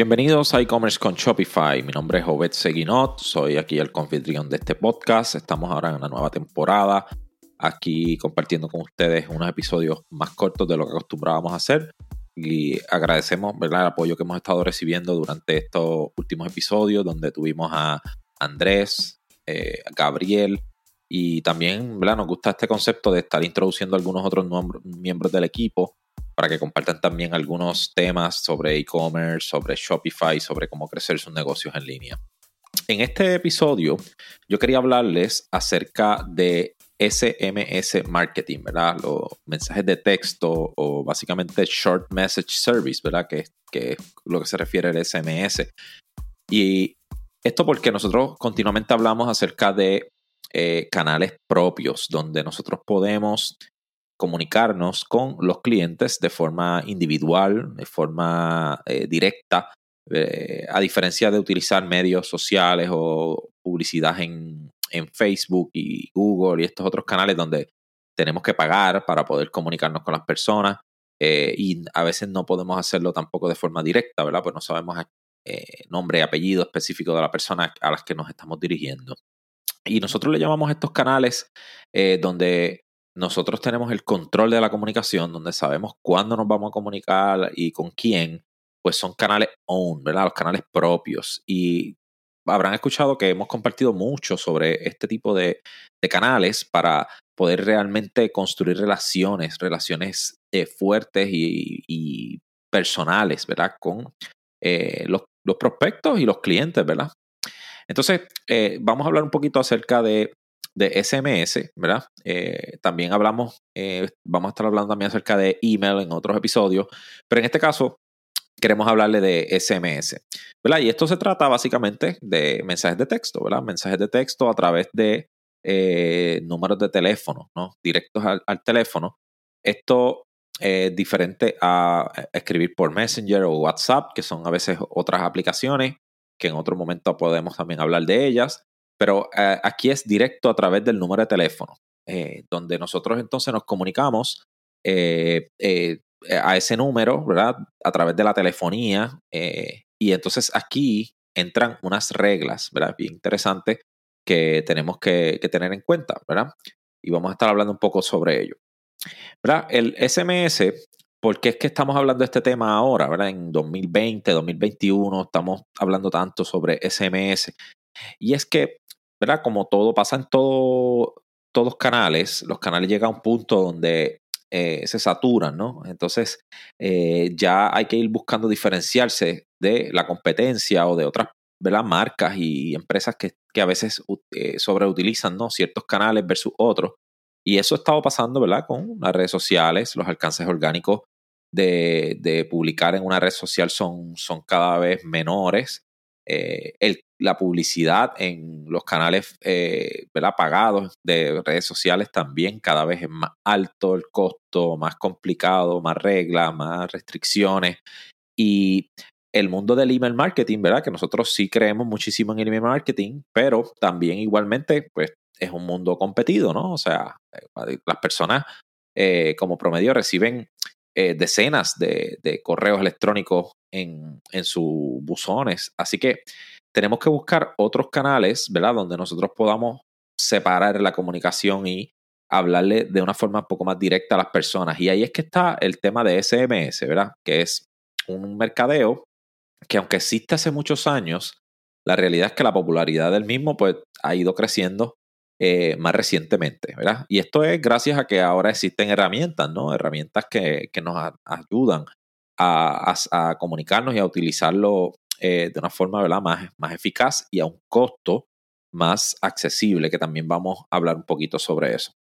Bienvenidos a e-commerce con Shopify. Mi nombre es Obed Seguinot, soy aquí el confitrión de este podcast. Estamos ahora en una nueva temporada, aquí compartiendo con ustedes unos episodios más cortos de lo que acostumbrábamos a hacer. Y agradecemos el apoyo que hemos estado recibiendo durante estos últimos episodios, donde tuvimos a Andrés, eh, Gabriel, y también nos gusta este concepto de estar introduciendo algunos otros miembros del equipo para que compartan también algunos temas sobre e-commerce, sobre Shopify, sobre cómo crecer sus negocios en línea. En este episodio yo quería hablarles acerca de SMS marketing, ¿verdad? Los mensajes de texto o básicamente short message service, ¿verdad? Que, que es lo que se refiere al SMS. Y esto porque nosotros continuamente hablamos acerca de eh, canales propios donde nosotros podemos comunicarnos con los clientes de forma individual, de forma eh, directa, eh, a diferencia de utilizar medios sociales o publicidad en, Facebook y Google y estos otros canales donde tenemos que pagar para poder comunicarnos con las personas eh, y a veces no podemos hacerlo tampoco de forma directa, ¿verdad? Pues no sabemos nombre y apellido específico de la persona a las que nos estamos dirigiendo. Y nosotros le llamamos estos canales donde nosotros tenemos el control de la comunicación, donde sabemos cuándo nos vamos a comunicar y con quién, pues son canales own, ¿verdad? Los canales propios. Y habrán escuchado que hemos compartido mucho sobre este tipo de, canales para poder realmente construir relaciones, relaciones eh, fuertes y, personales, ¿verdad? Con eh, los, prospectos y los clientes, ¿verdad? Entonces, eh, vamos a hablar un poquito acerca de de SMS, ¿verdad? Eh, también hablamos, eh, vamos a estar hablando también acerca de email en otros episodios, pero en este caso queremos hablarle de SMS, ¿verdad? Y esto se trata básicamente de mensajes de texto, ¿verdad? Mensajes de texto a través de eh, números de teléfono, ¿no? Directos al, teléfono. Esto es diferente a escribir por Messenger o WhatsApp, que son a veces otras aplicaciones, que en otro momento podemos también hablar de ellas. Pero eh, aquí es directo a través del número de teléfono, eh, donde nosotros entonces nos comunicamos eh, a ese número, ¿verdad? A través de la telefonía. y entonces aquí entran unas reglas, ¿verdad? Bien interesantes que tenemos que, que, tener en cuenta, ¿verdad? Y vamos a estar hablando un poco sobre ello. ¿Verdad? El SMS, ¿por qué es que estamos hablando de este tema ahora, ¿verdad? En 2020, 2021, estamos hablando tanto sobre SMS. Y es que ¿verdad? Como todo pasa en todo, todos los canales, los canales llegan a un punto donde eh, se saturan, ¿no? Entonces eh, ya hay que ir buscando diferenciarse de la competencia o de otras marcas y empresas que, a veces eh, sobreutilizan ¿no? ciertos canales versus otros. Y eso ha estado pasando ¿verdad? con las redes sociales, los alcances orgánicos de, de publicar en una red social son, son cada vez menores. el la publicidad en los canales eh, pagados de redes sociales también cada vez es más alto el costo, más complicado, más reglas, más restricciones. Y el mundo del email marketing, ¿verdad? Que nosotros sí creemos muchísimo en el email marketing, pero también igualmente, pues es un mundo competido, ¿no? O sea, eh, las personas eh, como promedio reciben eh, decenas de, de, correos electrónicos en, en sus buzones. Así que tenemos que buscar otros canales, ¿verdad? Donde nosotros podamos separar la comunicación y hablarle de una forma un poco más directa a las personas. Y ahí es que está el tema de SMS, ¿verdad? Que es un mercadeo que aunque existe hace muchos años, la realidad es que la popularidad del mismo pues ha ido creciendo eh, más recientemente, ¿verdad? Y esto es gracias a que ahora existen herramientas, ¿no? Herramientas que, nos ayudan a, comunicarnos y a utilizarlo eh, de una forma Más, más eficaz y a un costo más accesible, que también vamos a hablar un poquito sobre eso.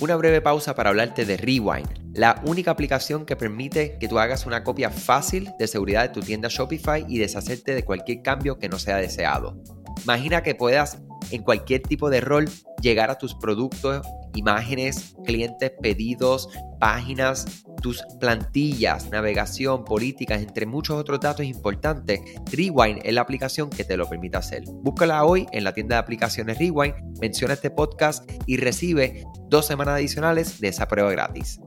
Una breve pausa para hablarte de Rewind, la única aplicación que permite que tú hagas una copia fácil de seguridad de tu tienda Shopify y deshacerte de cualquier cambio que no sea deseado. Imagina que puedas en cualquier tipo de rol llegar a tus productos, imágenes, clientes, pedidos, páginas, tus plantillas, navegación, políticas, entre muchos otros datos importantes, Rewind es la aplicación que te lo permite hacer. Búscala hoy en la tienda de aplicaciones Rewind, menciona este podcast y recibe dos semanas adicionales de esa prueba gratis.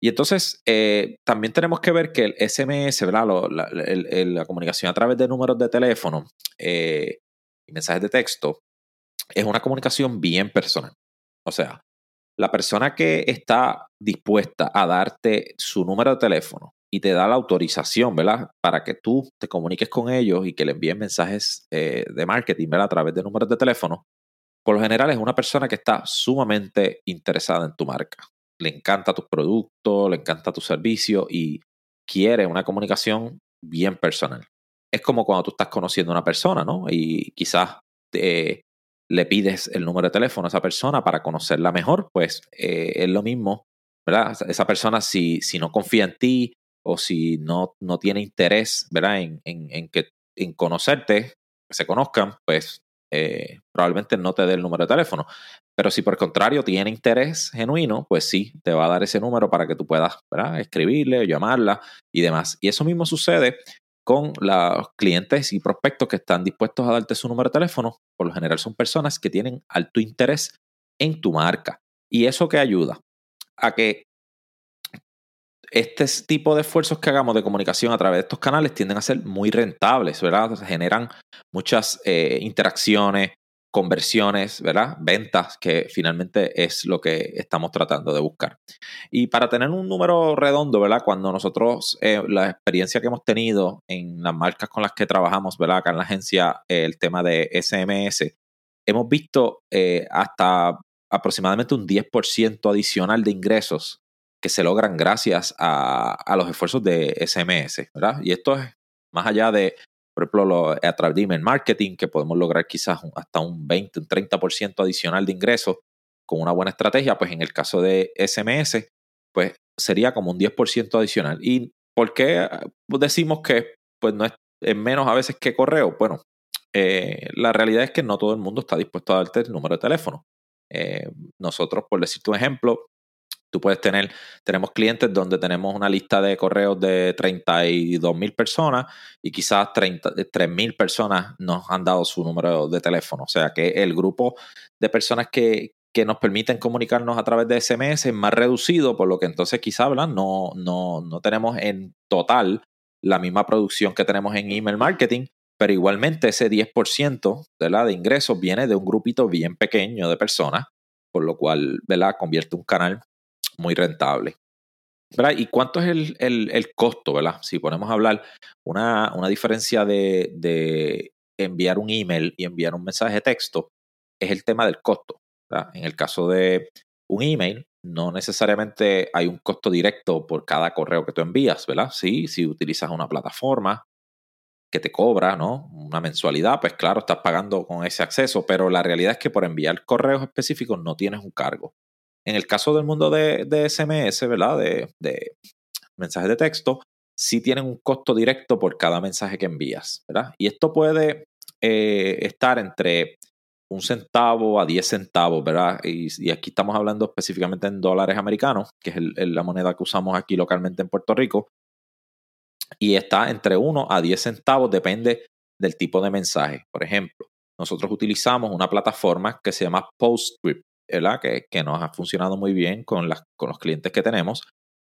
Y entonces eh, también tenemos que ver que el SMS, ¿verdad? la, comunicación a través de números de teléfono eh, y mensajes de texto es una comunicación bien personal. O sea, la persona que está dispuesta a darte su número de teléfono y te da la autorización, ¿verdad? Para que tú te comuniques con ellos y que le envíen mensajes eh, de marketing, ¿verdad? A través de números de teléfono, por lo general es una persona que está sumamente interesada en tu marca. Le encanta tus productos, le encanta tu servicio y quiere una comunicación bien personal. Es como cuando tú estás conociendo a una persona, ¿no? Y quizás le pides el número de teléfono a esa persona para conocerla mejor, pues eh, es lo mismo, ¿verdad? Esa persona si, si no confía en ti o si no, no tiene interés, ¿verdad? En, en, que, en conocerte, que se conozcan, pues eh, probablemente no te dé el número de teléfono. Pero si por el contrario tiene interés genuino, pues sí, te va a dar ese número para que tú puedas ¿verdad? escribirle, llamarla y demás. Y eso mismo sucede con los clientes y prospectos que están dispuestos a darte su número de teléfono. Por lo general son personas que tienen alto interés en tu marca. ¿Y eso que ayuda? A que este tipo de esfuerzos que hagamos de comunicación a través de estos canales tienden a ser muy rentables, ¿verdad? generan muchas eh, interacciones, conversiones, ¿verdad? Ventas, que finalmente es lo que estamos tratando de buscar. Y para tener un número redondo, ¿verdad? Cuando nosotros, eh, la experiencia que hemos tenido en las marcas con las que trabajamos, ¿verdad? Acá en la agencia, eh, el tema de SMS, hemos visto hasta aproximadamente un 10% adicional de ingresos que se logran gracias a, los esfuerzos de SMS, ¿verdad? Y esto es más allá de, por ejemplo, a través de email marketing, que podemos lograr quizás hasta un 20, un 30% adicional de ingresos con una buena estrategia, pues en el caso de SMS, pues sería como un 10% adicional. ¿Y por qué decimos que pues no es, menos a veces que correo? Bueno, eh, la realidad es que no todo el mundo está dispuesto a darte el número de teléfono. Eh, nosotros, por decirte un ejemplo, Tú puedes tener, tenemos clientes donde tenemos una lista de correos de 32 mil personas y quizás 3 mil personas nos han dado su número de teléfono. O sea que el grupo de personas que, nos permiten comunicarnos a través de SMS es más reducido, por lo que entonces quizás no, no, no tenemos en total la misma producción que tenemos en email marketing, pero igualmente ese 10% de, la de ingresos viene de un grupito bien pequeño de personas, por lo cual ¿verdad? convierte un canal muy rentable. ¿Y cuánto es el, costo, ¿verdad? Si ponemos a hablar una, diferencia de, enviar un email y enviar un mensaje de texto, es el tema del costo. En el caso de un email, no necesariamente hay un costo directo por cada correo que tú envías, ¿verdad? Sí, si utilizas una plataforma que te cobra, ¿no? Una mensualidad, pues claro, estás pagando con ese acceso, pero la realidad es que por enviar correos específicos no tienes un cargo. En el caso del mundo de, SMS, ¿verdad? De, mensajes de texto, sí tienen un costo directo por cada mensaje que envías, ¿verdad? Y esto puede eh, estar entre un centavo a 10 centavos, ¿verdad? Y, aquí estamos hablando específicamente en dólares americanos, que es la moneda que usamos aquí localmente en Puerto Rico. Y está entre 1 a 10 centavos, depende del tipo de mensaje. Por ejemplo, nosotros utilizamos una plataforma que se llama PostScript. Que, que, nos ha funcionado muy bien con, las, con los clientes que tenemos.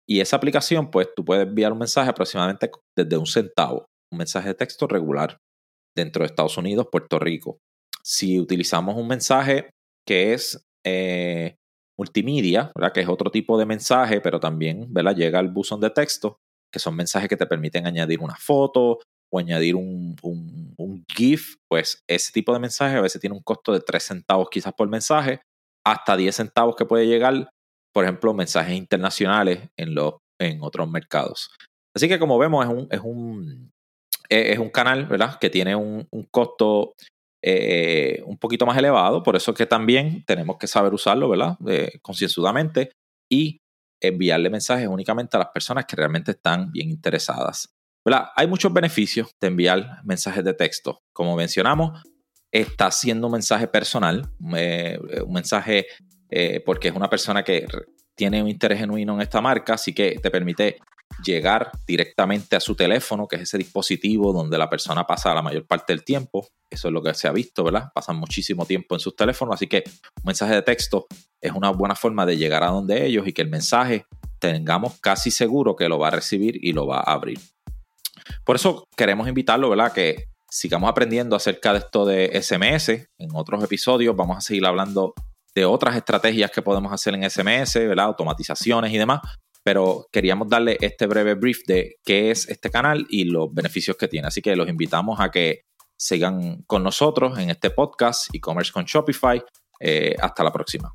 Y esa aplicación, pues tú puedes enviar un mensaje aproximadamente desde un centavo, un mensaje de texto regular dentro de Estados Unidos, Puerto Rico. Si utilizamos un mensaje que es eh, multimedia, ¿verdad? que es otro tipo de mensaje, pero también ¿verdad? llega al buzón de texto, que son mensajes que te permiten añadir una foto o añadir un, un, un GIF, pues ese tipo de mensaje a veces tiene un costo de 3 centavos quizás por mensaje, hasta 10 centavos que puede llegar, por ejemplo, mensajes internacionales en, en otros mercados. Así que como vemos, es un, es un, es un canal, ¿verdad? Que tiene un, costo eh, un poquito más elevado, por eso que también tenemos que saber usarlo, ¿verdad? Eh, concienzudamente y enviarle mensajes únicamente a las personas que realmente están bien interesadas. ¿verdad? Hay muchos beneficios de enviar mensajes de texto. Como mencionamos, está haciendo un mensaje personal, eh, un mensaje eh, porque es una persona que tiene un interés genuino en esta marca, así que te permite llegar directamente a su teléfono, que es ese dispositivo donde la persona pasa la mayor parte del tiempo. Eso es lo que se ha visto, ¿verdad? Pasan muchísimo tiempo en sus teléfonos, así que un mensaje de texto es una buena forma de llegar a donde ellos y que el mensaje tengamos casi seguro que lo va a recibir y lo va a abrir. Por eso queremos invitarlo, ¿verdad? Que sigamos aprendiendo acerca de esto de SMS. En otros episodios vamos a seguir hablando de otras estrategias que podemos hacer en SMS. Automatizaciones y demás. Pero queríamos darle este breve brief de qué es este canal y los beneficios que tiene. Así que los invitamos a que sigan con nosotros en este podcast e-commerce con Shopify. Eh, hasta la próxima.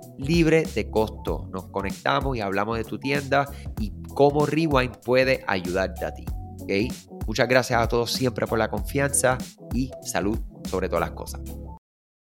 libre de costo. Nos conectamos y hablamos de tu tienda y cómo Rewind puede ayudarte a ti. ¿okay? Muchas gracias a todos siempre por la confianza y salud sobre todas las cosas.